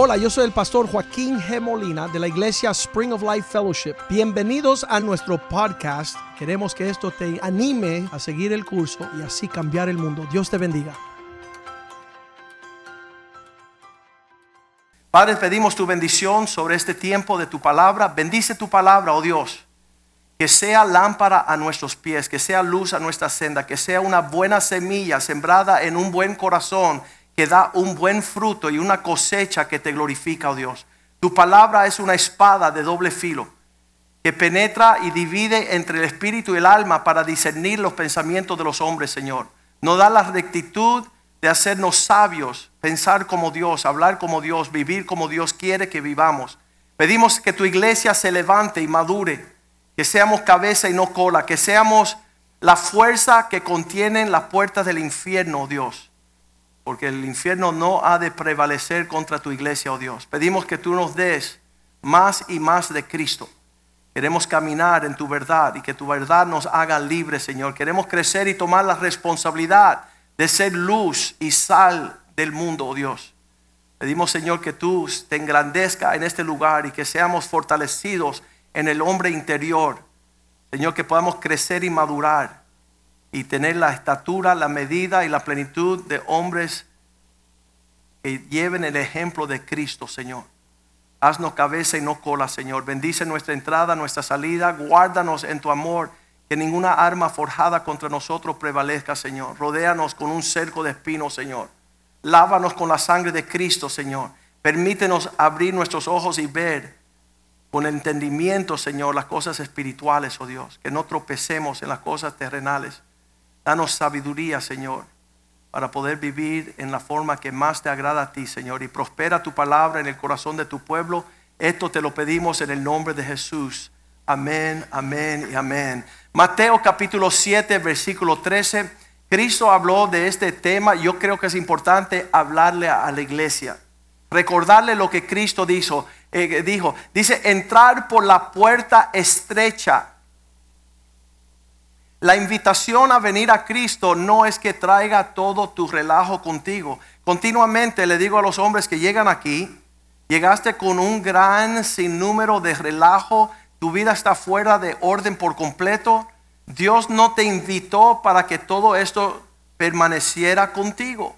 Hola, yo soy el pastor Joaquín G. Molina de la iglesia Spring of Life Fellowship. Bienvenidos a nuestro podcast. Queremos que esto te anime a seguir el curso y así cambiar el mundo. Dios te bendiga. Padre, pedimos tu bendición sobre este tiempo de tu palabra. Bendice tu palabra, oh Dios. Que sea lámpara a nuestros pies, que sea luz a nuestra senda, que sea una buena semilla sembrada en un buen corazón que da un buen fruto y una cosecha que te glorifica, oh Dios. Tu palabra es una espada de doble filo que penetra y divide entre el espíritu y el alma para discernir los pensamientos de los hombres, Señor. Nos da la rectitud de hacernos sabios, pensar como Dios, hablar como Dios, vivir como Dios quiere que vivamos. Pedimos que tu iglesia se levante y madure, que seamos cabeza y no cola, que seamos la fuerza que contienen las puertas del infierno, oh Dios. Porque el infierno no ha de prevalecer contra tu iglesia, oh Dios. Pedimos que tú nos des más y más de Cristo. Queremos caminar en tu verdad y que tu verdad nos haga libres, Señor. Queremos crecer y tomar la responsabilidad de ser luz y sal del mundo, oh Dios. Pedimos, Señor, que tú te engrandezca en este lugar y que seamos fortalecidos en el hombre interior. Señor, que podamos crecer y madurar y tener la estatura, la medida y la plenitud de hombres que lleven el ejemplo de Cristo, Señor. Haznos cabeza y no cola, Señor. Bendice nuestra entrada, nuestra salida. Guárdanos en tu amor que ninguna arma forjada contra nosotros prevalezca, Señor. Rodéanos con un cerco de espinos, Señor. Lávanos con la sangre de Cristo, Señor. Permítenos abrir nuestros ojos y ver con entendimiento, Señor, las cosas espirituales, oh Dios. Que no tropecemos en las cosas terrenales. Danos sabiduría, Señor, para poder vivir en la forma que más te agrada a ti, Señor. Y prospera tu palabra en el corazón de tu pueblo. Esto te lo pedimos en el nombre de Jesús. Amén, amén y amén. Mateo capítulo 7, versículo 13. Cristo habló de este tema. Yo creo que es importante hablarle a la iglesia. Recordarle lo que Cristo dijo. Eh, dijo. Dice, entrar por la puerta estrecha. La invitación a venir a Cristo no es que traiga todo tu relajo contigo. Continuamente le digo a los hombres que llegan aquí, llegaste con un gran sinnúmero de relajo tu vida está fuera de orden por completo, Dios no te invitó para que todo esto permaneciera contigo.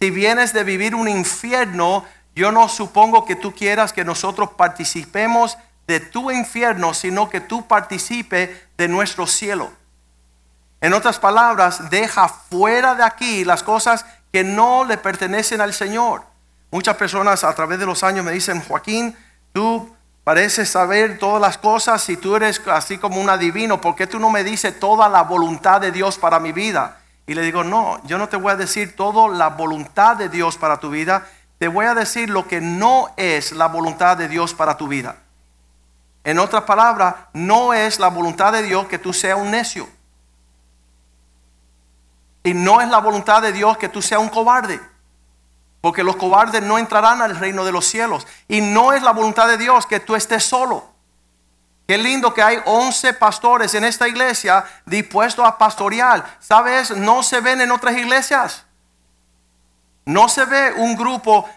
Si vienes de vivir un infierno, yo no supongo que tú quieras que nosotros participemos de tu infierno, sino que tú participes de nuestro cielo. En otras palabras, deja fuera de aquí las cosas que no le pertenecen al Señor. Muchas personas a través de los años me dicen, Joaquín, tú Parece saber todas las cosas si tú eres así como un adivino. ¿Por qué tú no me dices toda la voluntad de Dios para mi vida? Y le digo, no, yo no te voy a decir toda la voluntad de Dios para tu vida. Te voy a decir lo que no es la voluntad de Dios para tu vida. En otras palabras, no es la voluntad de Dios que tú seas un necio. Y no es la voluntad de Dios que tú seas un cobarde. Porque los cobardes no entrarán al reino de los cielos. Y no es la voluntad de Dios que tú estés solo. Qué lindo que hay 11 pastores en esta iglesia dispuestos a pastorear. ¿Sabes? No se ven en otras iglesias. No se ve un grupo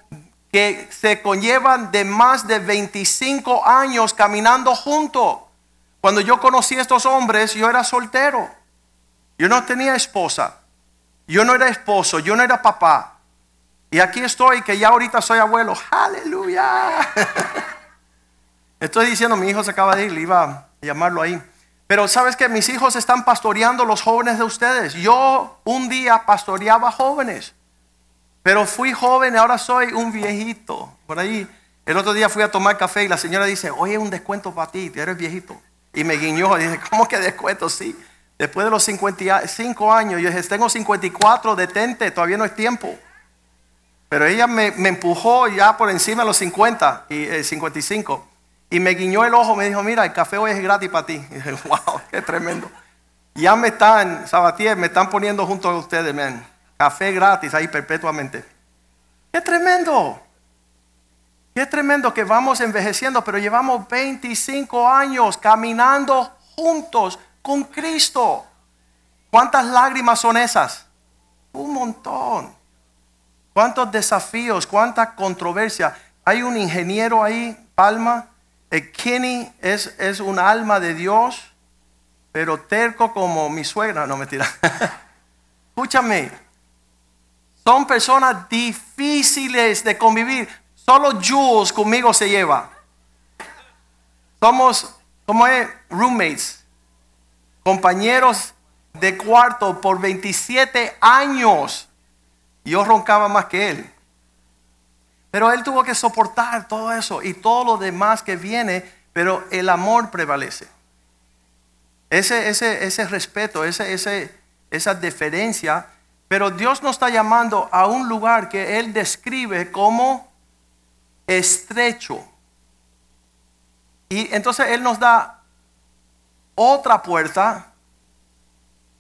que se conllevan de más de 25 años caminando juntos. Cuando yo conocí a estos hombres, yo era soltero. Yo no tenía esposa. Yo no era esposo. Yo no era papá. Y aquí estoy, que ya ahorita soy abuelo. Aleluya. Estoy diciendo, mi hijo se acaba de ir, le iba a llamarlo ahí. Pero sabes que mis hijos están pastoreando los jóvenes de ustedes. Yo un día pastoreaba jóvenes. Pero fui joven, ahora soy un viejito. Por ahí, el otro día fui a tomar café y la señora dice, oye, un descuento para ti, eres viejito. Y me guiñó y dije, ¿cómo que descuento? Sí. Después de los 55 años, yo dije, tengo 54, detente, todavía no es tiempo. Pero ella me, empujó ya por encima de los 50 y 55. Eh, y me guiñó el ojo, me dijo, mira, el café hoy es gratis para ti. Y dije, wow, qué tremendo. Ya me están, Sabatier, me están poniendo junto a ustedes, man. Café gratis ahí perpetuamente. Qué tremendo. Qué tremendo que vamos envejeciendo, pero llevamos 25 años caminando juntos con Cristo. ¿Cuántas lágrimas son esas? Un montón. ¿Cuántos desafíos, cuánta controversia, hay un ingeniero ahí, Palma. El Kenny es, es un alma de Dios, pero terco como mi suegra. No, mentira. Escúchame. Son personas difíciles de convivir. Solo Jules conmigo se lleva. Somos, como es? Roommates. Compañeros de cuarto por 27 años. Yo roncaba más que él. Pero él tuvo que soportar todo eso y todo lo demás que viene, pero el amor prevalece. Ese, ese, ese respeto, ese, ese, esa deferencia, pero Dios nos está llamando a un lugar que Él describe como estrecho. Y entonces Él nos da otra puerta,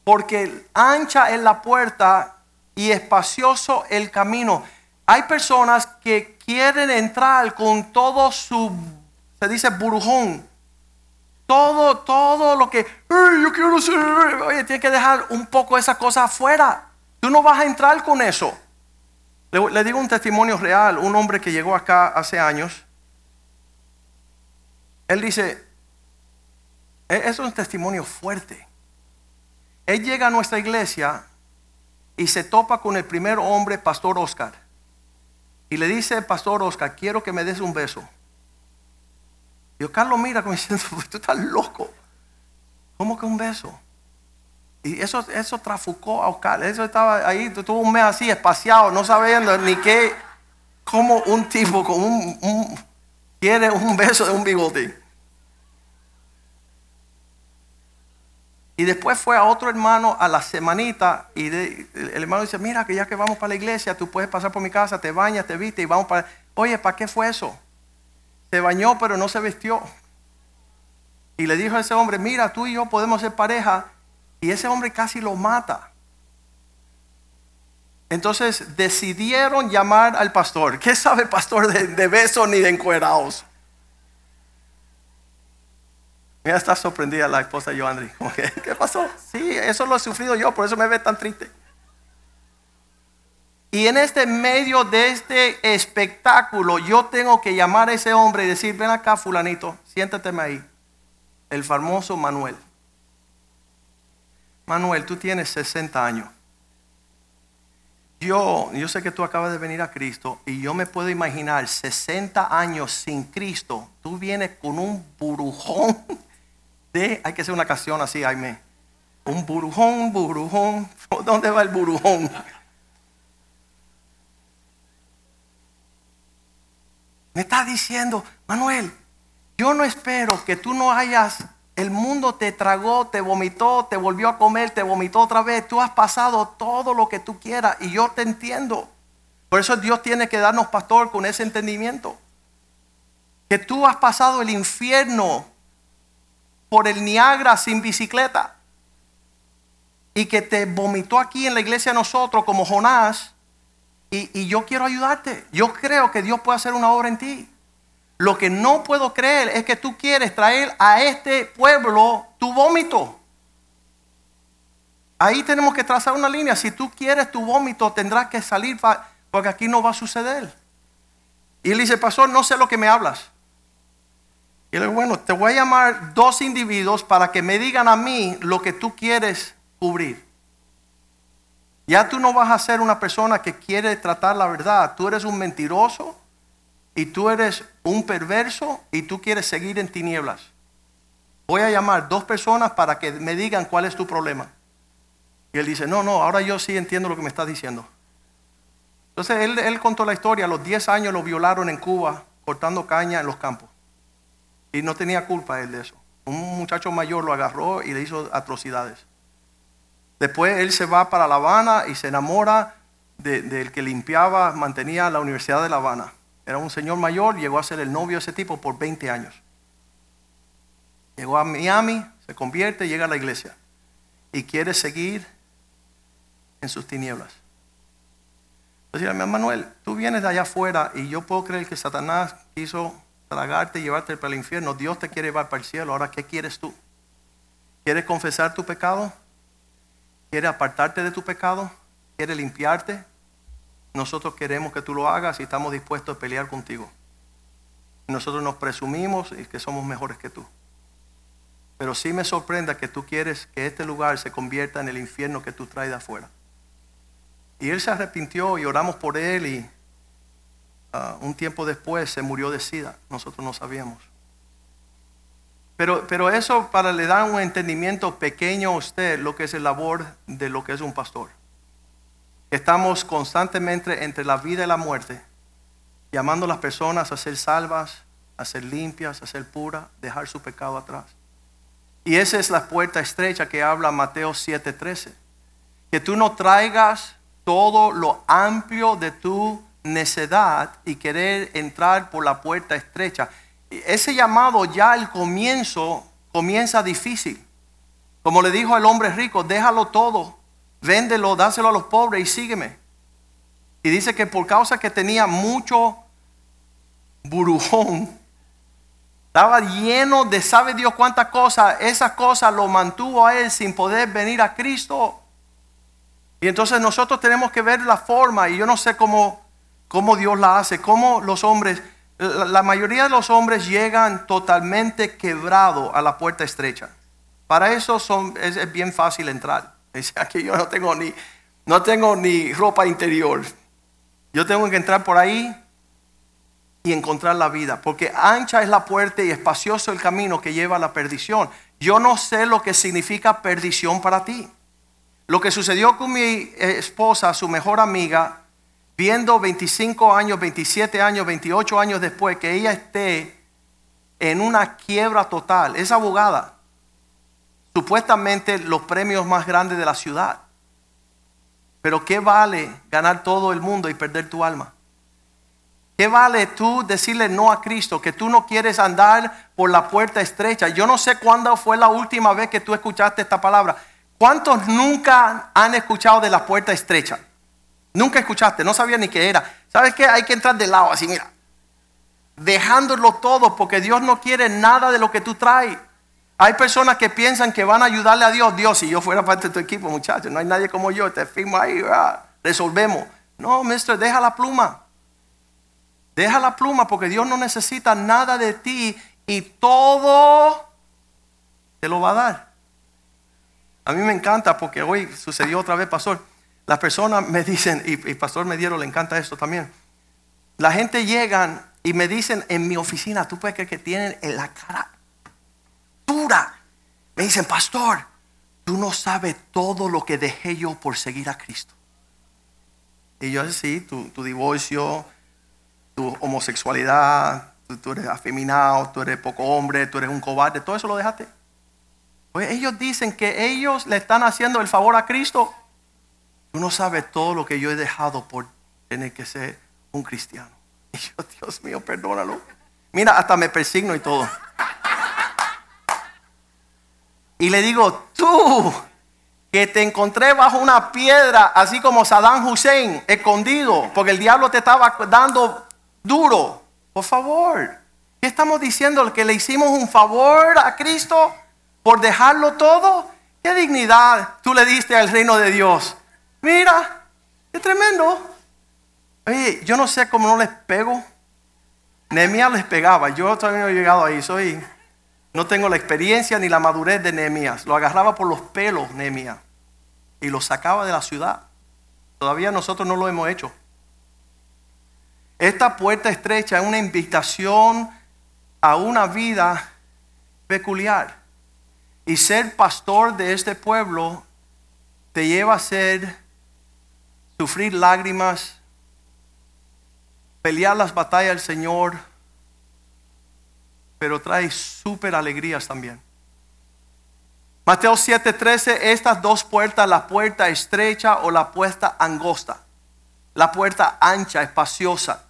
porque ancha es la puerta y espacioso el camino. Hay personas que quieren entrar con todo su, se dice burujón, todo, todo lo que, yo quiero ser, oye, tiene que dejar un poco esa cosa afuera. Tú no vas a entrar con eso. Le, digo un testimonio real, un hombre que llegó acá hace años. Él dice, es un testimonio fuerte. Él llega a nuestra iglesia y se topa con el primer hombre, Pastor Oscar. Y le dice, Pastor Oscar, quiero que me des un beso. Y yo, Carlos, mira, como diciendo, tú estás loco. ¿Cómo que un beso? Y eso, eso trafucó a Oscar. Eso estaba ahí, tuvo un mes así, espaciado, no sabiendo ni qué, como un tipo con un, un quiere un beso de un bigote. Y después fue a otro hermano a la semanita y el hermano dice, mira que ya que vamos para la iglesia, tú puedes pasar por mi casa, te bañas, te viste y vamos para... Oye, ¿para qué fue eso? Se bañó pero no se vistió. Y le dijo a ese hombre, mira, tú y yo podemos ser pareja. Y ese hombre casi lo mata. Entonces decidieron llamar al pastor. ¿Qué sabe el pastor de, de besos ni de encuerados? Mira, está sorprendida la esposa de Joandri. ¿Qué pasó? Sí, eso lo he sufrido yo, por eso me ve tan triste. Y en este medio de este espectáculo, yo tengo que llamar a ese hombre y decir, ven acá, fulanito, siéntateme ahí. El famoso Manuel. Manuel, tú tienes 60 años. Yo, yo sé que tú acabas de venir a Cristo y yo me puedo imaginar 60 años sin Cristo. Tú vienes con un burujón hay que hacer una canción así, Jaime. Un burujón, burujón. ¿Dónde va el burujón? Me está diciendo, Manuel, yo no espero que tú no hayas, el mundo te tragó, te vomitó, te volvió a comer, te vomitó otra vez. Tú has pasado todo lo que tú quieras y yo te entiendo. Por eso Dios tiene que darnos, pastor, con ese entendimiento. Que tú has pasado el infierno por el Niagara sin bicicleta. Y que te vomitó aquí en la iglesia a nosotros como Jonás. Y, y yo quiero ayudarte. Yo creo que Dios puede hacer una obra en ti. Lo que no puedo creer es que tú quieres traer a este pueblo tu vómito. Ahí tenemos que trazar una línea. Si tú quieres tu vómito, tendrás que salir porque aquí no va a suceder. Y él dice, pastor, no sé lo que me hablas. Y le digo, bueno, te voy a llamar dos individuos para que me digan a mí lo que tú quieres cubrir. Ya tú no vas a ser una persona que quiere tratar la verdad. Tú eres un mentiroso y tú eres un perverso y tú quieres seguir en tinieblas. Voy a llamar dos personas para que me digan cuál es tu problema. Y él dice, no, no, ahora yo sí entiendo lo que me estás diciendo. Entonces él, él contó la historia, a los 10 años lo violaron en Cuba, cortando caña en los campos. Y no tenía culpa él de eso. Un muchacho mayor lo agarró y le hizo atrocidades. Después él se va para La Habana y se enamora de- del que limpiaba, mantenía la Universidad de La Habana. Era un señor mayor, llegó a ser el novio de ese tipo por 20 años. Llegó a Miami, se convierte, llega a la iglesia y quiere seguir en sus tinieblas. Mi Manuel, tú vienes de allá afuera y yo puedo creer que Satanás quiso tragarte y llevarte para el infierno. Dios te quiere llevar para el cielo. Ahora, ¿qué quieres tú? ¿Quieres confesar tu pecado? ¿Quieres apartarte de tu pecado? ¿Quieres limpiarte? Nosotros queremos que tú lo hagas y estamos dispuestos a pelear contigo. Nosotros nos presumimos y que somos mejores que tú. Pero sí me sorprende que tú quieres que este lugar se convierta en el infierno que tú traes de afuera. Y él se arrepintió y oramos por él y ah, un tiempo después se murió de sida. Nosotros no sabíamos. Pero, pero eso para le dar un entendimiento pequeño a usted lo que es el labor de lo que es un pastor. Estamos constantemente entre la vida y la muerte, llamando a las personas a ser salvas, a ser limpias, a ser puras, dejar su pecado atrás. Y esa es la puerta estrecha que habla Mateo 7:13. Que tú no traigas todo lo amplio de tu necedad y querer entrar por la puerta estrecha. Ese llamado ya al comienzo comienza difícil. Como le dijo al hombre rico, déjalo todo, véndelo, dáselo a los pobres y sígueme. Y dice que por causa que tenía mucho burujón, estaba lleno de sabe Dios cuántas cosas. Esas cosas lo mantuvo a él sin poder venir a Cristo. Y entonces nosotros tenemos que ver la forma, y yo no sé cómo, cómo Dios la hace, cómo los hombres, la, mayoría de los hombres llegan totalmente quebrados a la puerta estrecha. Para eso son, es, bien fácil entrar. Aquí yo no tengo ni, no tengo ni ropa interior. Yo tengo que entrar por ahí y encontrar la vida, porque ancha es la puerta y espacioso el camino que lleva a la perdición. Yo no sé lo que significa perdición para ti. Lo que sucedió con mi esposa, su mejor amiga, viendo 25 años, 27 años, 28 años después que ella esté en una quiebra total, es abogada, supuestamente los premios más grandes de la ciudad. Pero ¿qué vale ganar todo el mundo y perder tu alma? ¿Qué vale tú decirle no a Cristo? Que tú no quieres andar por la puerta estrecha. Yo no sé cuándo fue la última vez que tú escuchaste esta palabra. ¿Cuántos nunca han escuchado de la puerta estrecha? Nunca escuchaste, no sabía ni qué era. ¿Sabes qué? Hay que entrar de lado, así, mira. Dejándolo todo, porque Dios no quiere nada de lo que tú traes. Hay personas que piensan que van a ayudarle a Dios. Dios, si yo fuera parte de tu equipo, muchachos, no hay nadie como yo, te firmo ahí, resolvemos. No, maestro, deja la pluma. Deja la pluma porque Dios no necesita nada de ti y todo te lo va a dar. A mí me encanta porque hoy sucedió otra vez, pastor. Las personas me dicen, y, pastor Mediero le encanta esto también. La gente llegan y me dicen en mi oficina, tú puedes creer que tienen en la cara dura. Me dicen, pastor, tú no sabes todo lo que dejé yo por seguir a Cristo. Y yo sí, tu divorcio, tu homosexualidad, tú, eres afeminado, tú eres poco hombre, tú eres un cobarde, todo eso lo dejaste. Pues ellos dicen que ellos le están haciendo el favor a Cristo. Tú no sabes todo lo que yo he dejado por tener que ser un cristiano. Y yo, Dios mío, perdónalo. Mira, hasta me persigno y todo. Y le digo, tú que te encontré bajo una piedra, así como Saddam Hussein, escondido, porque el diablo te estaba dando duro. Por favor, ¿qué estamos diciendo? ¿Que le hicimos un favor a Cristo por dejarlo todo? ¿Qué dignidad tú le diste al reino de Dios? Mira, qué tremendo. Oye, yo no sé cómo no les pego. Nehemías les pegaba. Yo todavía no he llegado ahí. Soy, no tengo la experiencia ni la madurez de Nehemías. Lo agarraba por los pelos, Nehemías. Y lo sacaba de la ciudad. Todavía nosotros no lo hemos hecho. Esta puerta estrecha es una invitación a una vida peculiar. Y ser pastor de este pueblo te lleva a ser, sufrir lágrimas, pelear las batallas del Señor, pero trae súper alegrías también. Mateo 7:13, estas dos puertas, la puerta estrecha o la puerta angosta, la puerta ancha, espaciosa,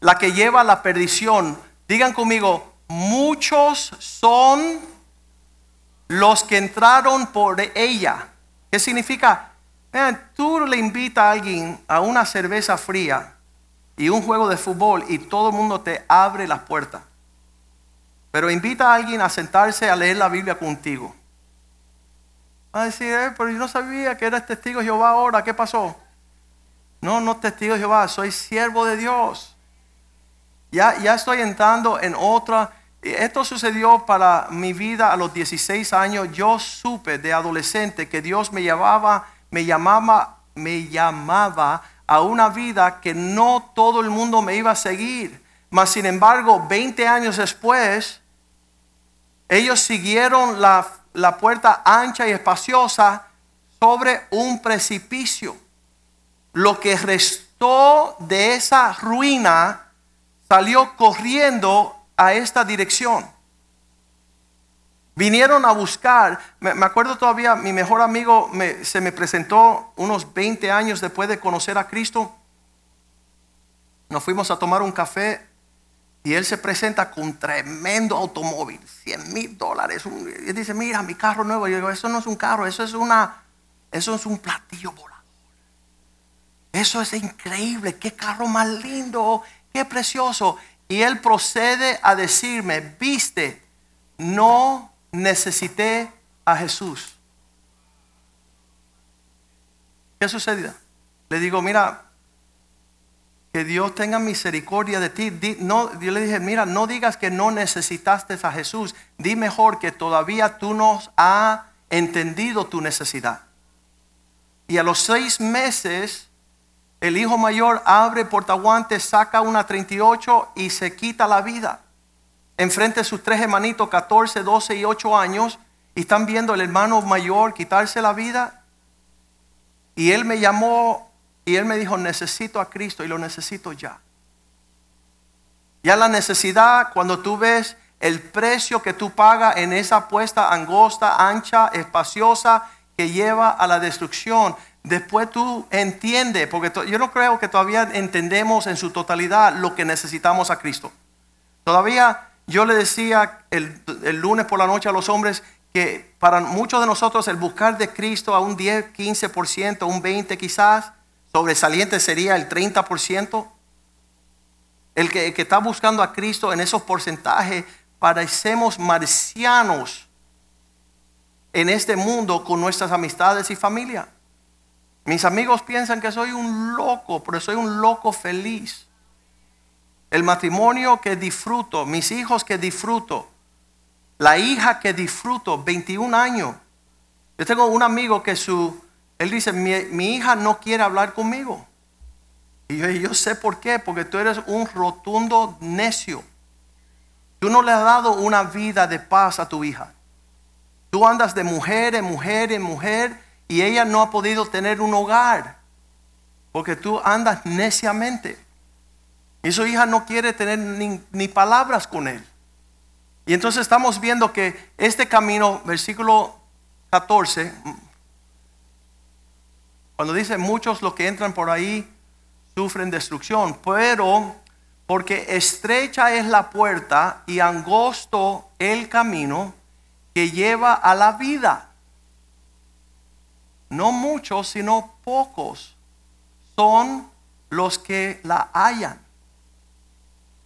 la que lleva a la perdición. Digan conmigo, muchos son los que entraron por ella. ¿Qué significa? Vean, tú le invitas a alguien a una cerveza fría y un juego de fútbol y todo el mundo te abre las puertas. Pero invita a alguien a sentarse a leer la Biblia contigo. Va a decir, eh, pero yo no sabía que eras testigo de Jehová ahora, ¿qué pasó? No, no testigo de Jehová, soy siervo de Dios. Ya, ya estoy entrando en otra. Esto sucedió para mi vida a los 16 años. Yo supe de adolescente que Dios me llamaba, me llamaba, me llamaba a una vida que no todo el mundo me iba a seguir. Mas sin embargo, 20 años después, ellos siguieron la, la puerta ancha y espaciosa sobre un precipicio. Lo que restó de esa ruina salió corriendo a esta dirección. Vinieron a buscar, me, me acuerdo todavía, mi mejor amigo se me presentó unos 20 años después de conocer a Cristo. Nos fuimos a tomar un café y él se presenta con tremendo automóvil, 100 mil dólares. Un- Y dice, mira, mi carro nuevo. Yo digo, eso no es un carro, eso es, una, eso es un platillo volador. Eso es increíble, qué carro más lindo, qué precioso. Y él procede a decirme, viste, no necesité a Jesús. ¿Qué sucedió? Le digo, mira, que Dios tenga misericordia de ti. No, yo le dije, mira, no digas que no necesitaste a Jesús. Di mejor que todavía tú no has entendido tu necesidad. Y a los seis meses, el hijo mayor abre portaguantes, saca una 38 y se quita la vida. Enfrente de sus tres hermanitos, 14, 12 y 8 años, y están viendo el hermano mayor quitarse la vida. Y él me llamó y él me dijo, necesito a Cristo y lo necesito ya. Ya la necesidad, cuando tú ves el precio que tú pagas en esa apuesta angosta, ancha, espaciosa, que lleva a la destrucción, después tú entiendes, porque yo no creo que todavía entendemos en su totalidad lo que necesitamos a Cristo. Todavía yo le decía el, lunes por la noche a los hombres que para muchos de nosotros el buscar de Cristo a un 10, 15%, un 20 quizás, sobresaliente sería el 30%. El el que está buscando a Cristo en esos porcentajes, parecemos marcianos en este mundo con nuestras amistades y familia. Mis amigos piensan que soy un loco, pero soy un loco feliz. El matrimonio que disfruto, mis hijos que disfruto, la hija que disfruto, 21 años. Yo tengo un amigo que su, él dice, mi, mi hija no quiere hablar conmigo. Y yo, yo sé por qué, porque tú eres un rotundo necio. Tú no le has dado una vida de paz a tu hija. Tú andas de mujer en mujer en mujer y ella no ha podido tener un hogar porque tú andas neciamente. Y su hija no quiere tener ni, palabras con él. Y entonces estamos viendo que este camino, versículo 14, cuando dice muchos los que entran por ahí sufren destrucción, pero porque estrecha es la puerta y angosto el camino que lleva a la vida. No muchos, sino pocos son los que la hallan.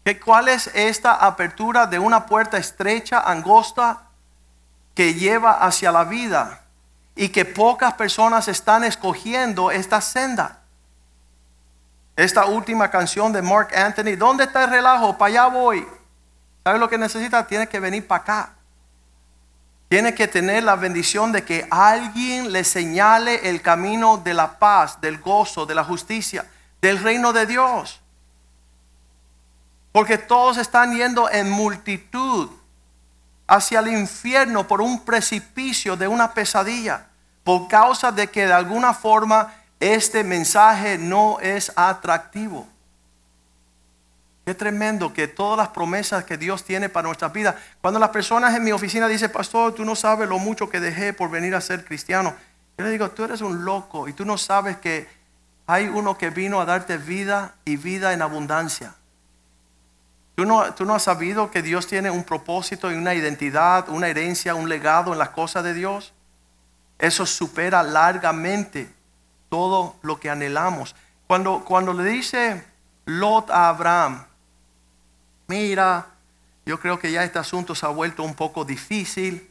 ¿Qué- ¿Cuál es esta apertura de una puerta estrecha, angosta, que lleva hacia la vida? Y que pocas personas están escogiendo esta senda. Esta última canción de Mark Anthony, ¿dónde está el relajo? Para allá voy. ¿Sabes lo que necesita? Tiene que venir para acá. Tiene que tener la bendición de que alguien le señale el camino de la paz, del gozo, de la justicia, del reino de Dios. Porque todos están yendo en multitud hacia el infierno por un precipicio de una pesadilla, por causa de que de alguna forma este mensaje no es atractivo. Qué tremendo que todas las promesas que Dios tiene para nuestras vidas. Cuando las personas en mi oficina dicen, pastor, tú no sabes lo mucho que dejé por venir a ser cristiano. Yo le digo, tú eres un loco y tú no sabes que hay uno que vino a darte vida y vida en abundancia. ¿Tú no, tú no has sabido que Dios tiene un propósito y una identidad, una herencia, un legado en las cosas de Dios? Eso supera largamente todo lo que anhelamos. Cuando, cuando le dice Lot a Abraham, mira, yo creo que ya este asunto se ha vuelto un poco difícil.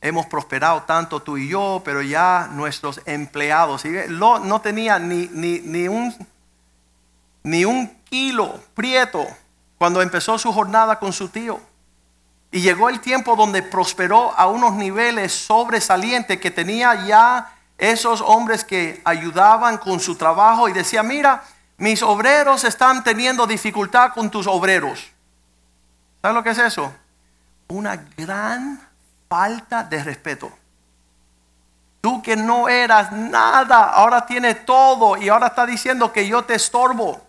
Hemos prosperado tanto tú y yo, pero ya nuestros empleados. Lot no tenía ni, ni, ni, un, ni un kilo prieto cuando empezó su jornada con su tío. Y llegó el tiempo donde prosperó a unos niveles sobresalientes que tenía ya esos hombres que ayudaban con su trabajo y decía, mira, mis obreros están teniendo dificultad con tus obreros. ¿Sabes lo que es eso? Una gran falta de respeto. Tú que no eras nada, ahora tienes todo y ahora está diciendo que yo te estorbo.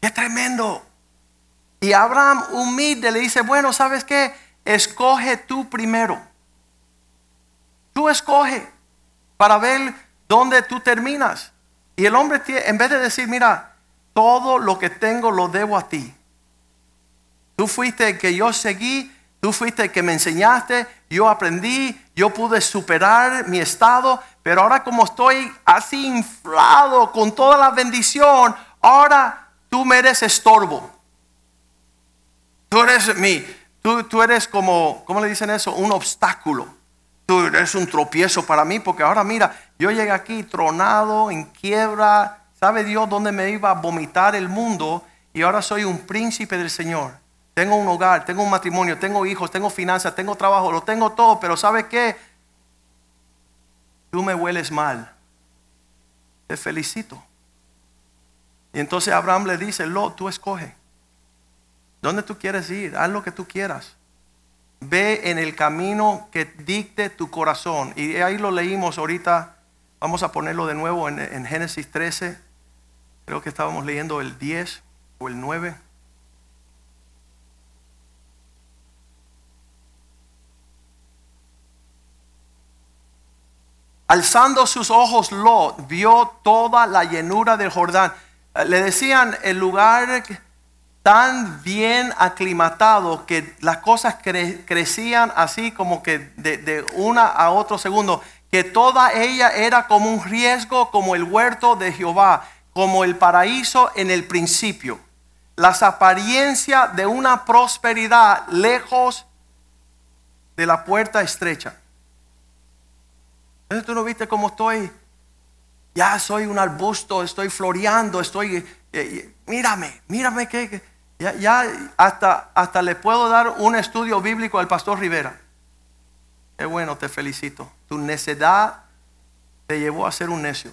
Es tremendo. Y Abraham humilde le dice, bueno, ¿sabes qué? Escoge tú primero. Tú escoge para ver dónde tú terminas. Y el hombre, en vez de decir, mira, todo lo que tengo lo debo a ti. Tú fuiste el que yo seguí, tú fuiste el que me enseñaste, yo aprendí, yo pude superar mi estado, pero ahora como estoy así inflado con toda la bendición, ahora tú me eres estorbo. Tú eres mi, tú, tú eres como, ¿cómo le dicen eso? Un obstáculo. Tú eres un tropiezo para mí, porque ahora mira, yo llegué aquí tronado, en quiebra, sabe Dios dónde me iba a vomitar el mundo y ahora soy un príncipe del Señor. Tengo un hogar, tengo un matrimonio, tengo hijos, tengo finanzas, tengo trabajo, lo tengo todo, pero ¿sabe qué? Tú me hueles mal. Te felicito. Y entonces Abraham le dice, Lo, tú escoge. ¿Dónde tú quieres ir? Haz lo que tú quieras. Ve en el camino que dicte tu corazón. Y ahí lo leímos ahorita. Vamos a ponerlo de nuevo en, en Génesis 13. Creo que estábamos leyendo el 10 o el 9. Alzando sus ojos, Lot vio toda la llenura del Jordán. Le decían el lugar tan bien aclimatado que las cosas crecían así como que de, una a otro segundo, que toda ella era como un riesgo, como el huerto de Jehová, como el paraíso en el principio. Las apariencias de una prosperidad lejos de la puerta estrecha. Entonces tú no viste cómo estoy. Ya soy un arbusto, estoy floreando, estoy... Eh, eh, mírame, mírame que ya, hasta, hasta le puedo dar un estudio bíblico al pastor Rivera. Qué bueno, te felicito. Tu necedad te llevó a ser un necio.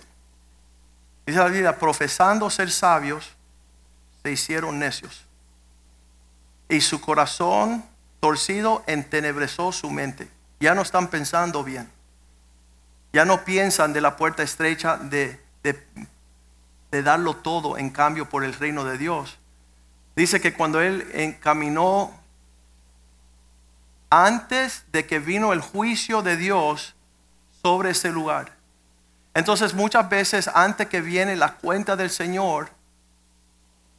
Dice la vida, profesando ser sabios, se hicieron necios. Y su corazón torcido entenebreció su mente. Ya no están pensando bien. Ya no piensan de la puerta estrecha de, de darlo todo en cambio por el reino de Dios Dice que cuando él encaminó antes de que vino el juicio de Dios sobre ese lugar. Entonces muchas veces antes que viene la cuenta del Señor,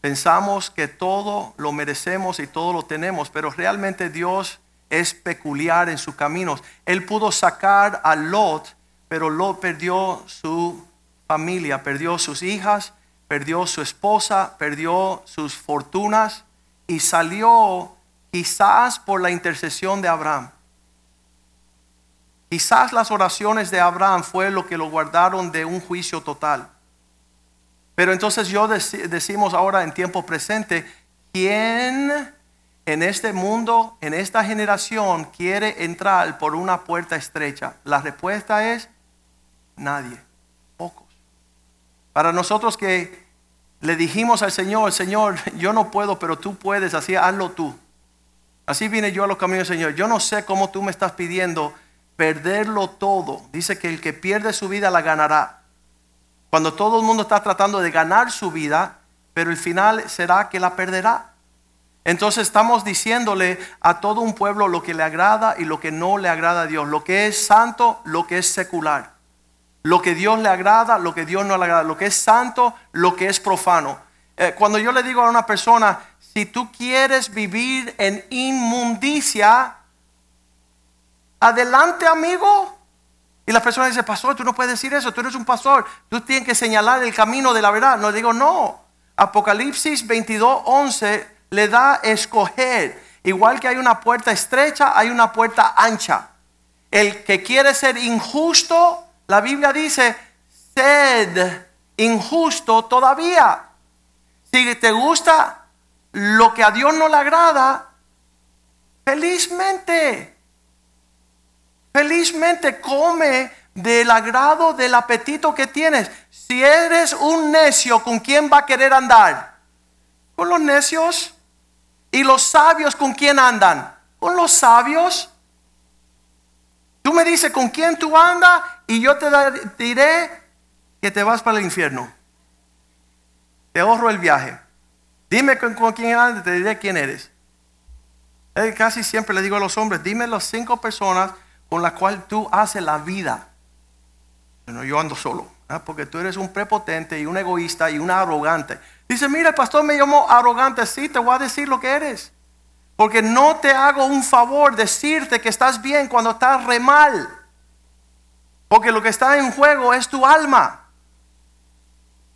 pensamos que todo lo merecemos y todo lo tenemos, pero realmente Dios es peculiar en sus caminos. Él pudo sacar a Lot, pero Lot perdió su familia, perdió sus hijas, perdió su esposa, perdió sus fortunas y salió quizás por la intercesión de Abraham. Quizás las oraciones de Abraham fue lo que lo guardaron de un juicio total. Pero entonces yo decimos ahora en tiempo presente, ¿quién en este mundo, en esta generación, quiere entrar por una puerta estrecha? La respuesta es nadie. Para nosotros que le dijimos al Señor, Señor, yo no puedo, pero tú puedes, así hazlo tú. Así vine yo a los caminos del Señor. Yo no sé cómo tú me estás pidiendo perderlo todo. Dice que el que pierde su vida la ganará. Cuando todo el mundo está tratando de ganar su vida, pero el final será que la perderá. Entonces estamos diciéndole a todo un pueblo lo que le agrada y lo que no le agrada a Dios, lo que es santo, lo que es secular lo que Dios le agrada, lo que Dios no le agrada, lo que es santo, lo que es profano. Eh, cuando yo le digo a una persona, si tú quieres vivir en inmundicia, adelante amigo. Y la persona dice, pastor, tú no puedes decir eso, tú eres un pastor, tú tienes que señalar el camino de la verdad. No digo, no. Apocalipsis 22, 11 le da escoger. Igual que hay una puerta estrecha, hay una puerta ancha. El que quiere ser injusto, la Biblia dice, sed injusto todavía. Si te gusta lo que a Dios no le agrada, felizmente, felizmente come del agrado del apetito que tienes. Si eres un necio, ¿con quién va a querer andar? Con los necios. ¿Y los sabios con quién andan? Con los sabios. Tú me dices con quién tú andas y yo te diré que te vas para el infierno. Te ahorro el viaje. Dime con, quién andas, te diré quién eres. Eh, casi siempre le digo a los hombres, dime las cinco personas con las cuales tú haces la vida. Bueno, yo ando solo, ¿ah? porque tú eres un prepotente y un egoísta y un arrogante. Dice, mira, el pastor me llamó arrogante. Sí, te voy a decir lo que eres. Porque no te hago un favor decirte que estás bien cuando estás re mal. Porque lo que está en juego es tu alma.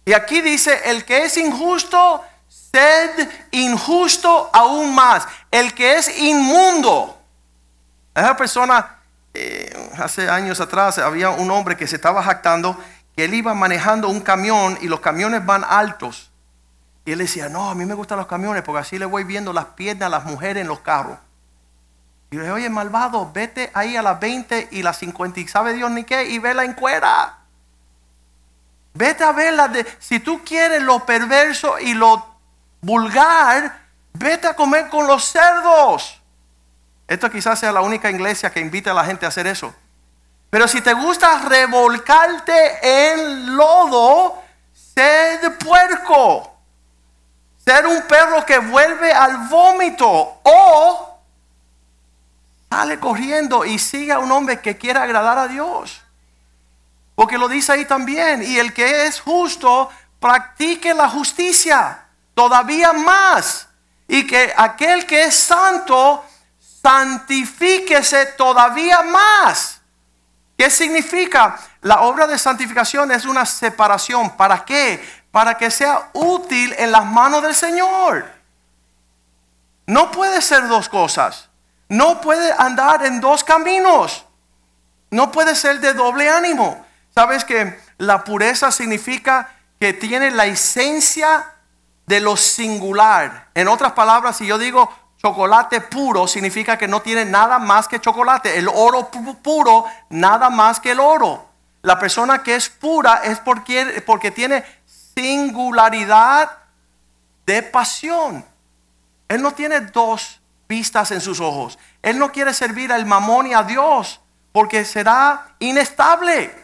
Y aquí dice, el que es injusto, sed injusto aún más. El que es inmundo. Esa persona, eh, hace años atrás, había un hombre que se estaba jactando que él iba manejando un camión y los camiones van altos. Y él decía, no, a mí me gustan los camiones porque así le voy viendo las piernas a las mujeres en los carros. Y le dije, oye, malvado, vete ahí a las 20 y las 50 y sabe Dios ni qué y vela en cuera. Vete a verla. De, si tú quieres lo perverso y lo vulgar, vete a comer con los cerdos. Esto quizás sea la única iglesia que invita a la gente a hacer eso. Pero si te gusta revolcarte en lodo, sed puerco ser un perro que vuelve al vómito o sale corriendo y sigue a un hombre que quiere agradar a Dios. Porque lo dice ahí también, y el que es justo, practique la justicia todavía más. Y que aquel que es santo, santifíquese todavía más. ¿Qué significa? La obra de santificación es una separación. ¿Para qué? para que sea útil en las manos del Señor. No puede ser dos cosas. No puede andar en dos caminos. No puede ser de doble ánimo. ¿Sabes que la pureza significa que tiene la esencia de lo singular? En otras palabras, si yo digo chocolate puro, significa que no tiene nada más que chocolate. El oro puro, nada más que el oro. La persona que es pura es porque, porque tiene singularidad de pasión. Él no tiene dos vistas en sus ojos. Él no quiere servir al mamón y a Dios porque será inestable.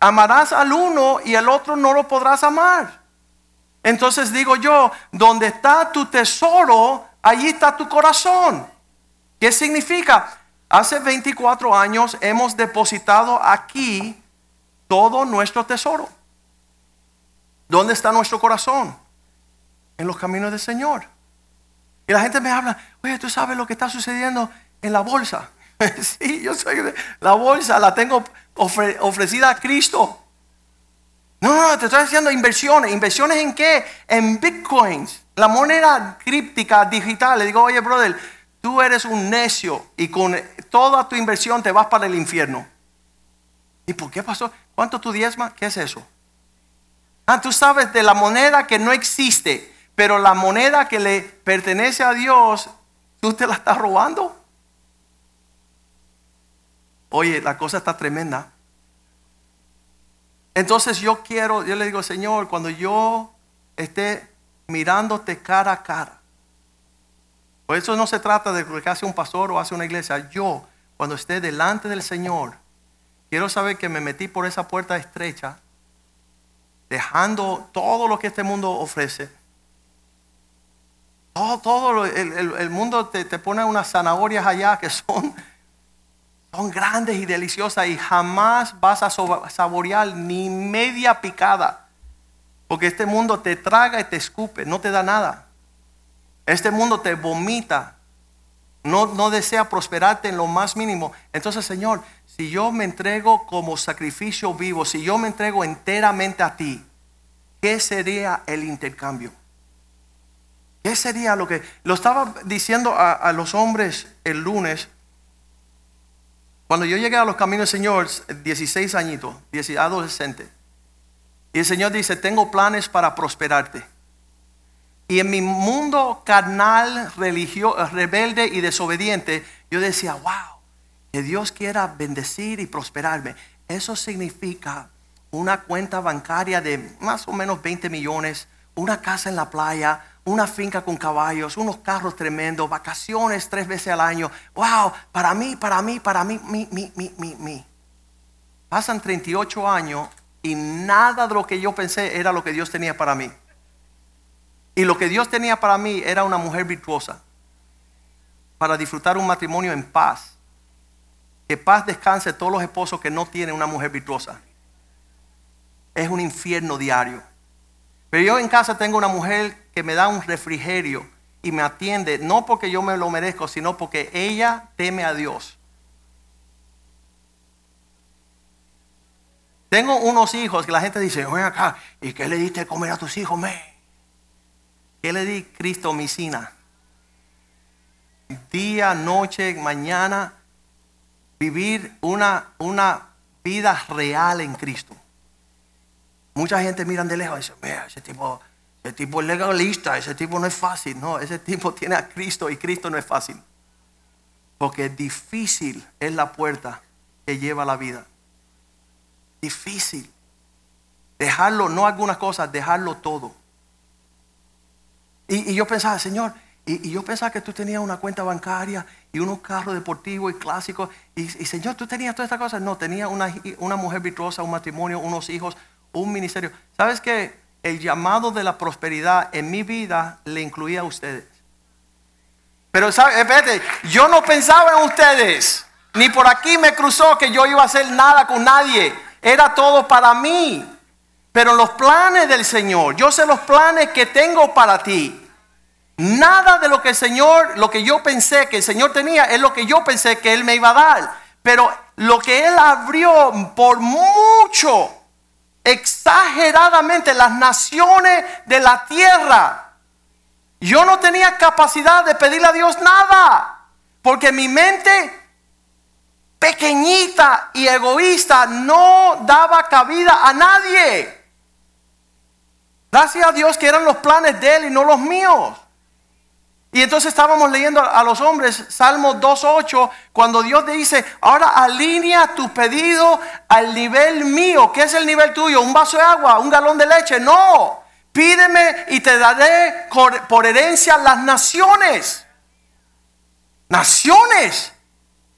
Amarás al uno y el otro no lo podrás amar. Entonces digo yo, donde está tu tesoro, allí está tu corazón. ¿Qué significa? Hace 24 años hemos depositado aquí todo nuestro tesoro. ¿Dónde está nuestro corazón? En los caminos del Señor. Y la gente me habla, oye, tú sabes lo que está sucediendo en la bolsa. sí, yo soy la bolsa, la tengo ofrecida a Cristo. No, no, te estoy haciendo inversiones. ¿Inversiones en qué? En bitcoins, la moneda críptica digital. Le digo, oye, brother, tú eres un necio y con toda tu inversión te vas para el infierno. ¿Y por qué pasó? ¿Cuánto tú diezmas? ¿Qué es eso? Ah, tú sabes de la moneda que no existe, pero la moneda que le pertenece a Dios, tú te la estás robando. Oye, la cosa está tremenda. Entonces yo quiero, yo le digo, Señor, cuando yo esté mirándote cara a cara, por eso no se trata de lo que hace un pastor o hace una iglesia. Yo, cuando esté delante del Señor, quiero saber que me metí por esa puerta estrecha dejando todo lo que este mundo ofrece. Todo, todo el, mundo te, pone unas zanahorias allá que son, son grandes y deliciosas y jamás vas a saborear ni media picada. Porque este mundo te traga y te escupe, no te da nada. Este mundo te vomita, no, no desea prosperarte en lo más mínimo. Entonces, Señor, si yo me entrego como sacrificio vivo, si yo me entrego enteramente a ti, ¿qué sería el intercambio? ¿Qué sería lo que... Lo estaba diciendo a, los hombres el lunes, cuando yo llegué a los caminos del Señor, 16 añitos, 16, adolescente, y el Señor dice, tengo planes para prosperarte. Y en mi mundo carnal, religio, rebelde y desobediente, yo decía, wow, que Dios quiera bendecir y prosperarme. Eso significa una cuenta bancaria de más o menos 20 millones, una casa en la playa, una finca con caballos, unos carros tremendos, vacaciones tres veces al año. Wow, para mí, para mí, para mí, mi, mi, mi, mi, mi. Pasan 38 años y nada de lo que yo pensé era lo que Dios tenía para mí. Y lo que Dios tenía para mí era una mujer virtuosa, para disfrutar un matrimonio en paz. Que paz descanse todos los esposos que no tienen una mujer virtuosa. Es un infierno diario. Pero yo en casa tengo una mujer que me da un refrigerio y me atiende, no porque yo me lo merezco, sino porque ella teme a Dios. Tengo unos hijos que la gente dice, ven acá, ¿y qué le diste de comer a tus hijos, me? ¿Qué le di Cristo misina? Día, noche, mañana, vivir una, una vida real en Cristo. Mucha gente miran de lejos y dice, mira, ese tipo, ese tipo es legalista, ese tipo no es fácil. No, ese tipo tiene a Cristo y Cristo no es fácil. Porque difícil es la puerta que lleva a la vida. Difícil. Dejarlo, no algunas cosas, dejarlo todo. Y, y yo pensaba, Señor, y, y, yo pensaba que tú tenías una cuenta bancaria y unos carros deportivos y clásicos. Y, y Señor, tú tenías todas estas cosas. No, tenía una, una mujer virtuosa, un matrimonio, unos hijos, un ministerio. ¿Sabes que el llamado de la prosperidad en mi vida le incluía a ustedes? Pero ¿sabe? espérate, yo no pensaba en ustedes. Ni por aquí me cruzó que yo iba a hacer nada con nadie. Era todo para mí. Pero los planes del Señor, yo sé los planes que tengo para ti. Nada de lo que el Señor, lo que yo pensé que el Señor tenía, es lo que yo pensé que Él me iba a dar. Pero lo que Él abrió por mucho exageradamente las naciones de la tierra. Yo no tenía capacidad de pedirle a Dios nada, porque mi mente pequeñita y egoísta no daba cabida a nadie. Gracias a Dios que eran los planes de Él y no los míos. Y entonces estábamos leyendo a los hombres Salmo 2.8, cuando Dios te dice, ahora alinea tu pedido al nivel mío. ¿Qué es el nivel tuyo? ¿Un vaso de agua? ¿Un galón de leche? No. Pídeme y te daré por herencia las naciones. Naciones.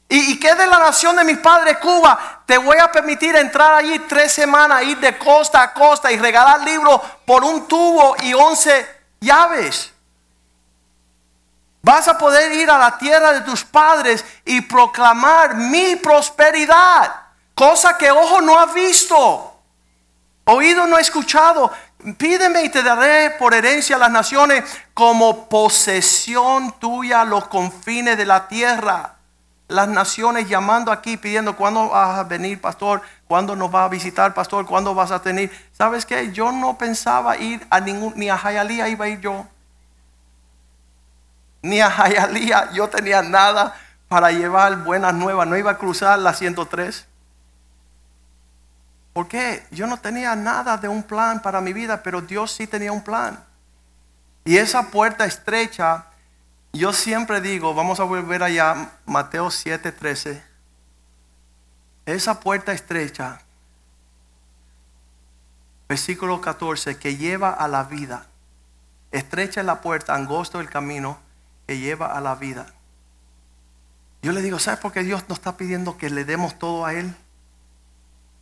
¿Y, y qué de la nación de mis padres, Cuba? Te voy a permitir entrar allí tres semanas, ir de costa a costa y regalar libros por un tubo y once llaves. Vas a poder ir a la tierra de tus padres y proclamar mi prosperidad. Cosa que ojo no ha visto, oído no ha escuchado. Pídeme y te daré por herencia a las naciones como posesión tuya los confines de la tierra. Las naciones llamando aquí pidiendo cuándo vas a venir, pastor, cuándo nos va a visitar, pastor, cuándo vas a tener. ¿Sabes qué? Yo no pensaba ir a ningún, ni a Jayalía iba a ir yo ni a Jayalía yo tenía nada para llevar buenas nuevas. No iba a cruzar la 103. ¿Por qué? Yo no tenía nada de un plan para mi vida, pero Dios sí tenía un plan. Y esa puerta estrecha, yo siempre digo, vamos a volver allá, Mateo 7:13. Esa puerta estrecha, versículo 14, que lleva a la vida. Estrecha es la puerta, angosto el camino que lleva a la vida. Yo le digo, ¿sabes por qué Dios nos está pidiendo que le demos todo a Él?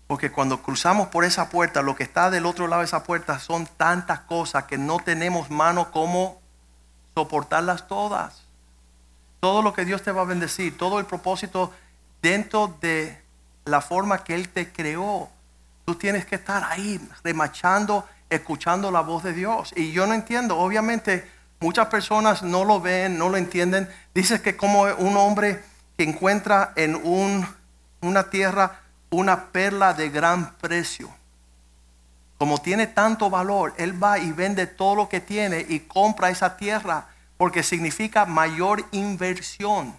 Porque cuando cruzamos por esa puerta, lo que está del otro lado de esa puerta son tantas cosas que no tenemos mano como soportarlas todas. Todo lo que Dios te va a bendecir, todo el propósito dentro de la forma que Él te creó. Tú tienes que estar ahí remachando, escuchando la voz de Dios. Y yo no entiendo, obviamente Muchas personas no lo ven, no lo entienden. Dice que como un hombre que encuentra en un, una tierra una perla de gran precio. Como tiene tanto valor, él va y vende todo lo que tiene y compra esa tierra porque significa mayor inversión,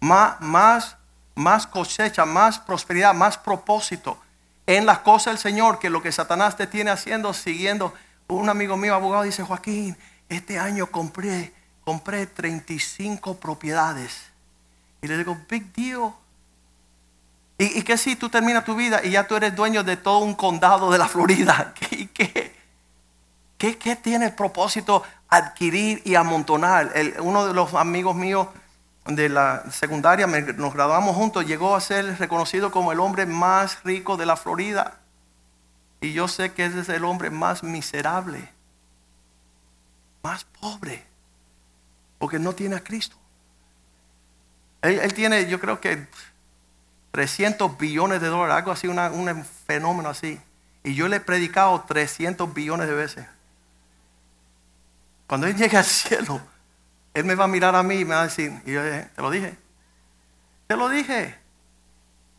más, más, más cosecha, más prosperidad, más propósito en las cosas del Señor que lo que Satanás te tiene haciendo, siguiendo Un amigo mío, abogado, dice, Joaquín, este año compré, compré 35 propiedades. Y le digo, big deal. ¿Y, y qué si tú terminas tu vida y ya tú eres dueño de todo un condado de la Florida? ¿Qué, qué, qué, qué tiene el propósito adquirir y amontonar? Uno de los amigos míos de la secundaria, nos graduamos juntos, llegó a ser reconocido como el hombre más rico de la Florida. Y yo sé que ese es el hombre más miserable, más pobre, porque no tiene a Cristo. Él, tiene, yo creo que 300 billones de dólares, algo así, un fenómeno así. Y yo le he predicado 300 billones de veces. Cuando él llegue al cielo, él me va a mirar a mí y me va a decir, y yo te lo dije, te lo dije.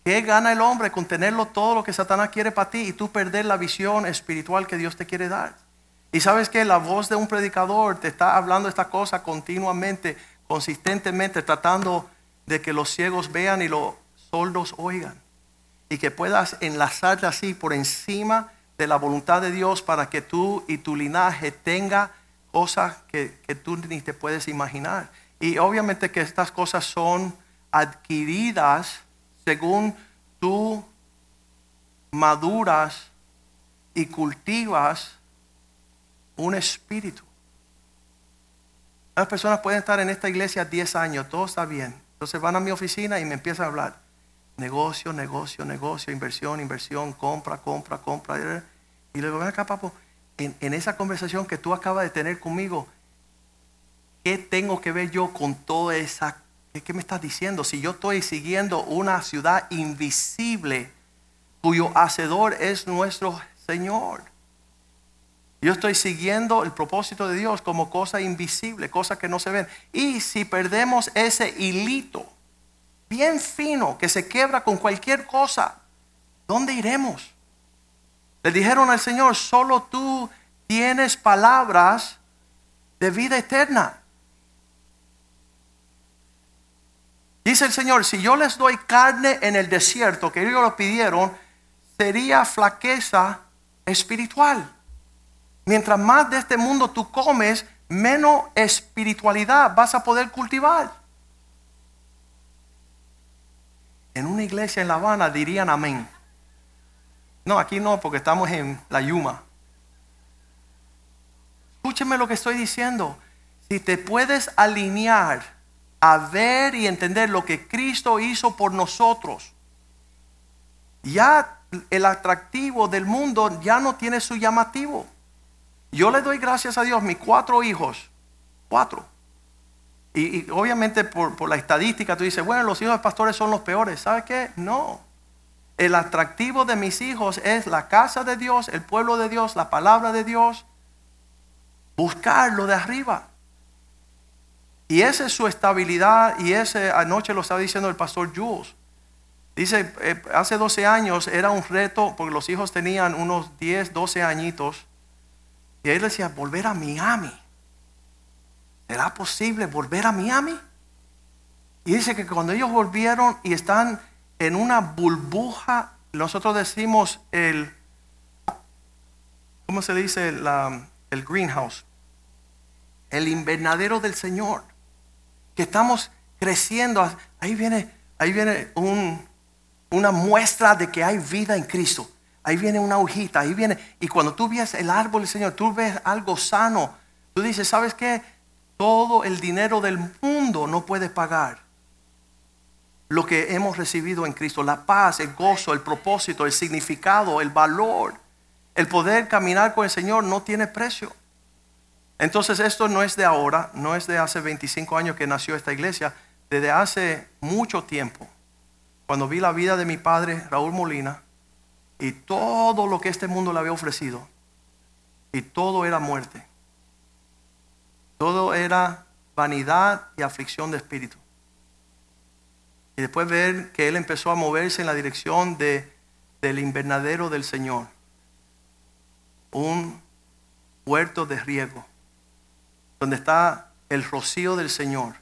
¿Qué gana el hombre con tenerlo todo lo que Satanás quiere para ti y tú perder la visión espiritual que Dios te quiere dar? Y sabes que la voz de un predicador te está hablando esta cosa continuamente, consistentemente, tratando de que los ciegos vean y los sordos oigan. Y que puedas enlazarte así por encima de la voluntad de Dios para que tú y tu linaje tenga cosas que, que tú ni te puedes imaginar. Y obviamente que estas cosas son adquiridas según tú maduras y cultivas un espíritu. Las personas pueden estar en esta iglesia 10 años, todo está bien. Entonces van a mi oficina y me empiezan a hablar. Negocio, negocio, negocio, inversión, inversión, compra, compra, compra. Y le digo, ven acá, papo, en, en esa conversación que tú acabas de tener conmigo, ¿qué tengo que ver yo con toda esa... ¿Qué, qué me estás diciendo? Si yo estoy siguiendo una ciudad invisible cuyo hacedor es nuestro Señor. Yo estoy siguiendo el propósito de Dios como cosa invisible, cosas que no se ven. Y si perdemos ese hilito bien fino que se quebra con cualquier cosa, ¿dónde iremos? Le dijeron al Señor, solo tú tienes palabras de vida eterna. Dice el Señor, si yo les doy carne en el desierto, que ellos lo pidieron, sería flaqueza espiritual. Mientras más de este mundo tú comes, menos espiritualidad vas a poder cultivar. En una iglesia en La Habana dirían amén. No, aquí no, porque estamos en la Yuma. Escúcheme lo que estoy diciendo. Si te puedes alinear a ver y entender lo que Cristo hizo por nosotros, ya el atractivo del mundo ya no tiene su llamativo. Yo le doy gracias a Dios, mis cuatro hijos, cuatro. Y, obviamente por, por la estadística tú dices, bueno, los hijos de pastores son los peores. ¿Sabes qué? No. El atractivo de mis hijos es la casa de Dios, el pueblo de Dios, la palabra de Dios. Buscar lo de arriba. Y esa es su estabilidad y ese anoche lo estaba diciendo el pastor Jules. Dice, eh, hace 12 años era un reto porque los hijos tenían unos 10, 12 añitos. Y él decía, volver a Miami. ¿Será posible volver a Miami? Y dice que cuando ellos volvieron y están en una burbuja, nosotros decimos el, ¿cómo se dice? La- el greenhouse. El invernadero del Señor. Que estamos creciendo. Ahí viene, ahí viene un, una muestra de que hay vida en Cristo. Ahí viene una hojita, ahí viene. Y cuando tú ves el árbol Señor, tú ves algo sano. Tú dices, ¿sabes qué? Todo el dinero del mundo no puede pagar lo que hemos recibido en Cristo. La paz, el gozo, el propósito, el significado, el valor. El poder caminar con el Señor no tiene precio. Entonces esto no es de ahora, no es de hace 25 años que nació esta iglesia, desde hace mucho tiempo. Cuando vi la vida de mi padre, Raúl Molina, y todo lo que este mundo le había ofrecido, y todo era muerte. Todo era vanidad y aflicción de espíritu. Y después ver que él empezó a moverse en la dirección de, del invernadero del Señor. Un huerto de riego, donde está el rocío del Señor,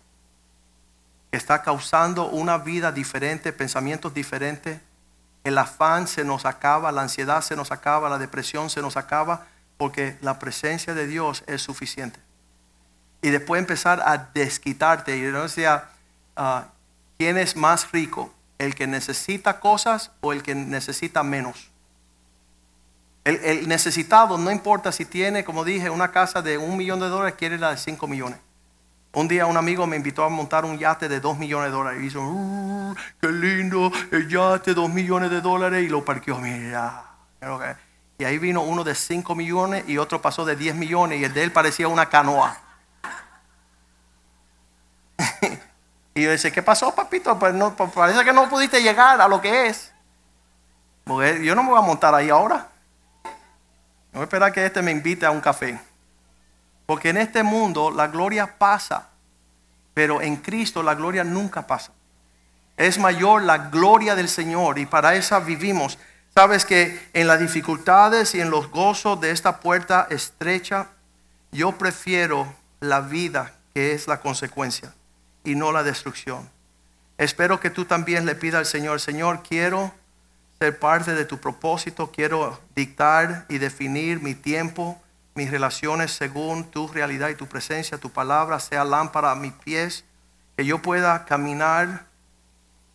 que está causando una vida diferente, pensamientos diferentes. El afán se nos acaba, la ansiedad se nos acaba, la depresión se nos acaba, porque la presencia de Dios es suficiente. Y después empezar a desquitarte y no decía, ah, ¿quién es más rico? ¿El que necesita cosas o el que necesita menos? El, el necesitado, no importa si tiene, como dije, una casa de un millón de dólares, quiere la de cinco millones. Un día un amigo me invitó a montar un yate de dos millones de dólares. Y hizo, "Uh, qué lindo, el yate, dos millones de dólares. Y lo parqueó, mira. Y ahí vino uno de cinco millones y otro pasó de 10 millones y el de él parecía una canoa. y yo decía, ¿qué pasó, papito? Pues no, pues parece que no pudiste llegar a lo que es. Porque yo no me voy a montar ahí ahora. Voy a esperar que este me invite a un café. Porque en este mundo la gloria pasa, pero en Cristo la gloria nunca pasa. Es mayor la gloria del Señor y para esa vivimos. Sabes que en las dificultades y en los gozos de esta puerta estrecha, yo prefiero la vida que es la consecuencia y no la destrucción. Espero que tú también le pidas al Señor, Señor, quiero ser parte de tu propósito, quiero dictar y definir mi tiempo, mis relaciones según tu realidad y tu presencia, tu palabra sea lámpara a mis pies, que yo pueda caminar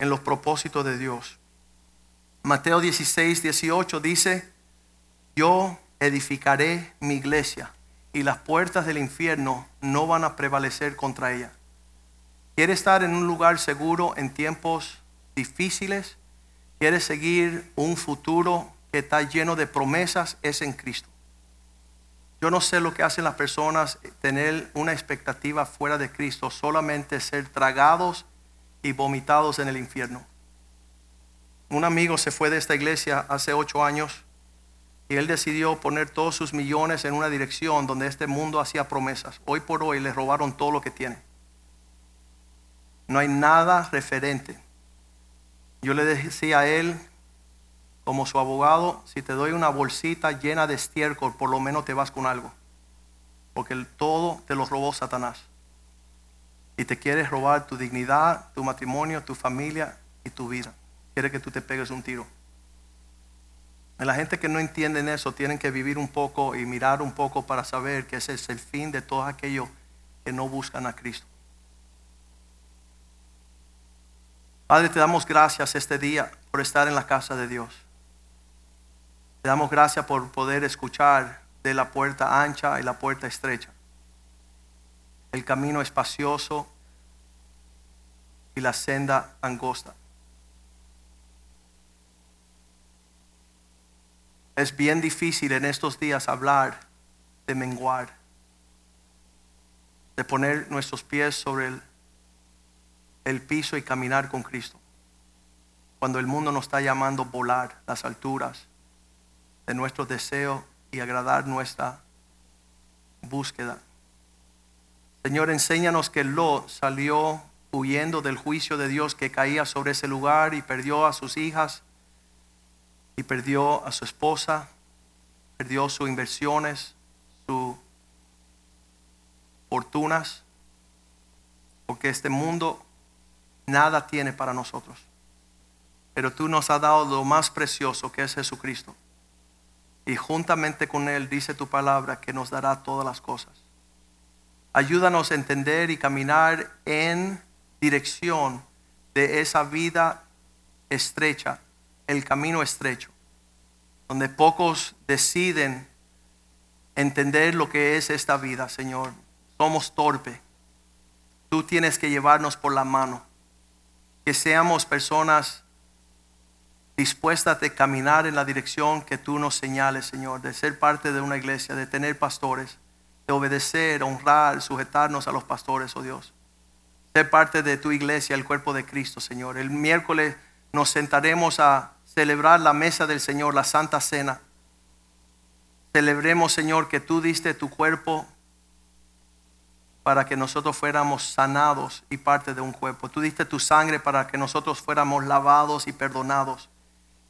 en los propósitos de Dios. Mateo 16, 18 dice, yo edificaré mi iglesia y las puertas del infierno no van a prevalecer contra ella. ¿Quiere estar en un lugar seguro en tiempos difíciles? ¿Quiere seguir un futuro que está lleno de promesas? Es en Cristo. Yo no sé lo que hacen las personas tener una expectativa fuera de Cristo, solamente ser tragados y vomitados en el infierno. Un amigo se fue de esta iglesia hace ocho años y él decidió poner todos sus millones en una dirección donde este mundo hacía promesas. Hoy por hoy le robaron todo lo que tiene. No hay nada referente. Yo le decía a él, como su abogado, si te doy una bolsita llena de estiércol, por lo menos te vas con algo. Porque el todo te lo robó Satanás. Y te quieres robar tu dignidad, tu matrimonio, tu familia y tu vida. Quiere que tú te pegues un tiro. La gente que no entienden eso tienen que vivir un poco y mirar un poco para saber que ese es el fin de todos aquellos que no buscan a Cristo. Padre, te damos gracias este día por estar en la casa de Dios. Te damos gracias por poder escuchar de la puerta ancha y la puerta estrecha. El camino espacioso y la senda angosta. Es bien difícil en estos días hablar de menguar, de poner nuestros pies sobre el, el piso y caminar con Cristo. Cuando el mundo nos está llamando volar las alturas de nuestro deseo y agradar nuestra búsqueda. Señor, enséñanos que Lot salió huyendo del juicio de Dios que caía sobre ese lugar y perdió a sus hijas y perdió a su esposa, perdió sus inversiones, sus fortunas, porque este mundo nada tiene para nosotros. Pero tú nos has dado lo más precioso que es Jesucristo. Y juntamente con Él dice tu palabra que nos dará todas las cosas. Ayúdanos a entender y caminar en dirección de esa vida estrecha, el camino estrecho, donde pocos deciden entender lo que es esta vida, Señor. Somos torpe. Tú tienes que llevarnos por la mano. Que seamos personas dispuestas de caminar en la dirección que tú nos señales, Señor, de ser parte de una iglesia, de tener pastores, de obedecer, honrar, sujetarnos a los pastores, oh Dios. Ser parte de tu iglesia, el cuerpo de Cristo, Señor. El miércoles nos sentaremos a celebrar la mesa del Señor, la Santa Cena. Celebremos, Señor, que tú diste tu cuerpo para que nosotros fuéramos sanados y parte de un cuerpo. Tú diste tu sangre para que nosotros fuéramos lavados y perdonados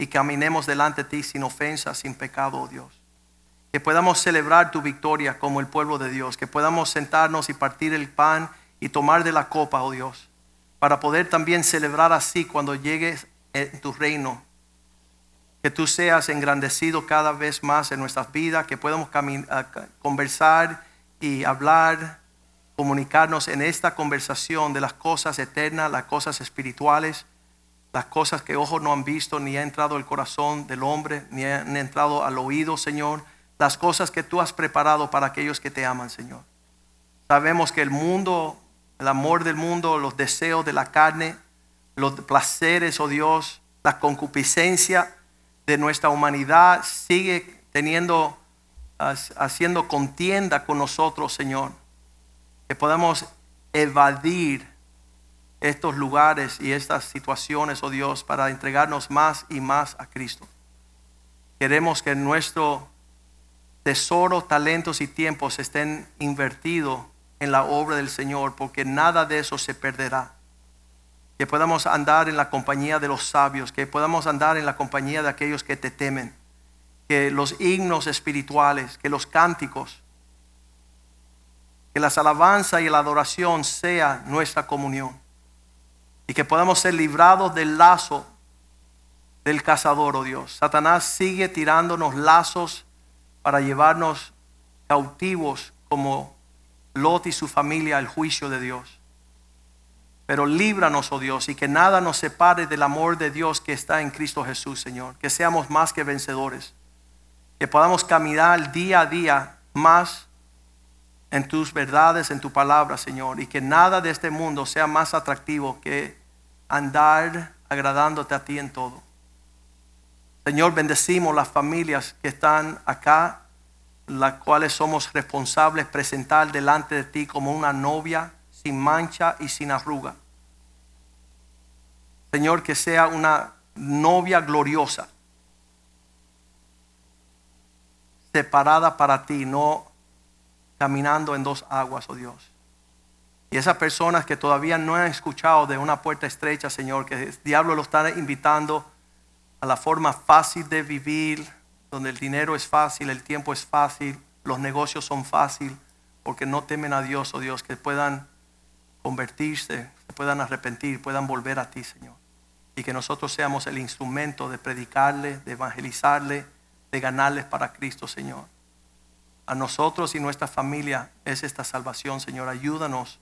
y caminemos delante de ti sin ofensa, sin pecado, oh Dios. Que podamos celebrar tu victoria como el pueblo de Dios, que podamos sentarnos y partir el pan y tomar de la copa, oh Dios, para poder también celebrar así cuando llegues en tu reino Que tú seas engrandecido cada vez más en nuestras vidas, que podamos cami- a- ca- conversar y hablar, comunicarnos en esta conversación de las cosas eternas, las cosas espirituales, las cosas que ojos no han visto, ni ha entrado el corazón del hombre, ni han entrado al oído, Señor. Las cosas que tú has preparado para aquellos que te aman, Señor. Sabemos que el mundo, el amor del mundo, los deseos de la carne, los placeres, oh Dios, la concupiscencia de nuestra humanidad sigue teniendo, haciendo contienda con nosotros, Señor. Que podamos evadir estos lugares y estas situaciones, oh Dios, para entregarnos más y más a Cristo. Queremos que nuestro tesoro, talentos y tiempos estén invertidos en la obra del Señor, porque nada de eso se perderá. Que podamos andar en la compañía de los sabios, que podamos andar en la compañía de aquellos que te temen, que los himnos espirituales, que los cánticos, que las alabanzas y la adoración sea nuestra comunión y que podamos ser librados del lazo del cazador, oh Dios. Satanás sigue tirándonos lazos para llevarnos cautivos como Lot y su familia al juicio de Dios. Pero líbranos, oh Dios, y que nada nos separe del amor de Dios que está en Cristo Jesús, Señor. Que seamos más que vencedores. Que podamos caminar día a día más en tus verdades, en tu palabra, Señor, y que nada de este mundo sea más atractivo que andar agradándote a ti en todo. Señor, bendecimos las familias que están acá, las cuales somos responsables presentar delante de ti como una novia sin mancha y sin arruga. Señor, que sea una novia gloriosa, separada para ti, no caminando en dos aguas, oh Dios. Y esas personas que todavía no han escuchado de una puerta estrecha, Señor, que el diablo lo está invitando a la forma fácil de vivir, donde el dinero es fácil, el tiempo es fácil, los negocios son fácil, porque no temen a Dios, oh Dios, que puedan convertirse, que puedan arrepentir, puedan volver a ti, Señor. Y que nosotros seamos el instrumento de predicarle, de evangelizarle, de ganarles para Cristo, Señor. A nosotros y nuestra familia es esta salvación, Señor. Ayúdanos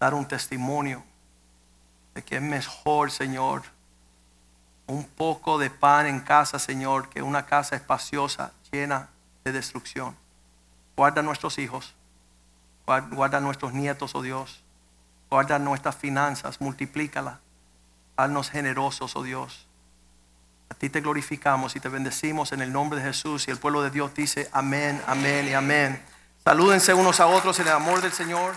a dar un testimonio de que es mejor, Señor, un poco de pan en casa, Señor, que una casa espaciosa llena de destrucción. Guarda a nuestros hijos, guarda, a nuestros nietos, oh Dios. Guarda nuestras finanzas, multiplícalas. Haznos generosos, oh Dios. A ti te glorificamos y te bendecimos en el nombre de Jesús. Y el pueblo de Dios dice amén, amén y amén. Salúdense unos a otros en el amor del Señor.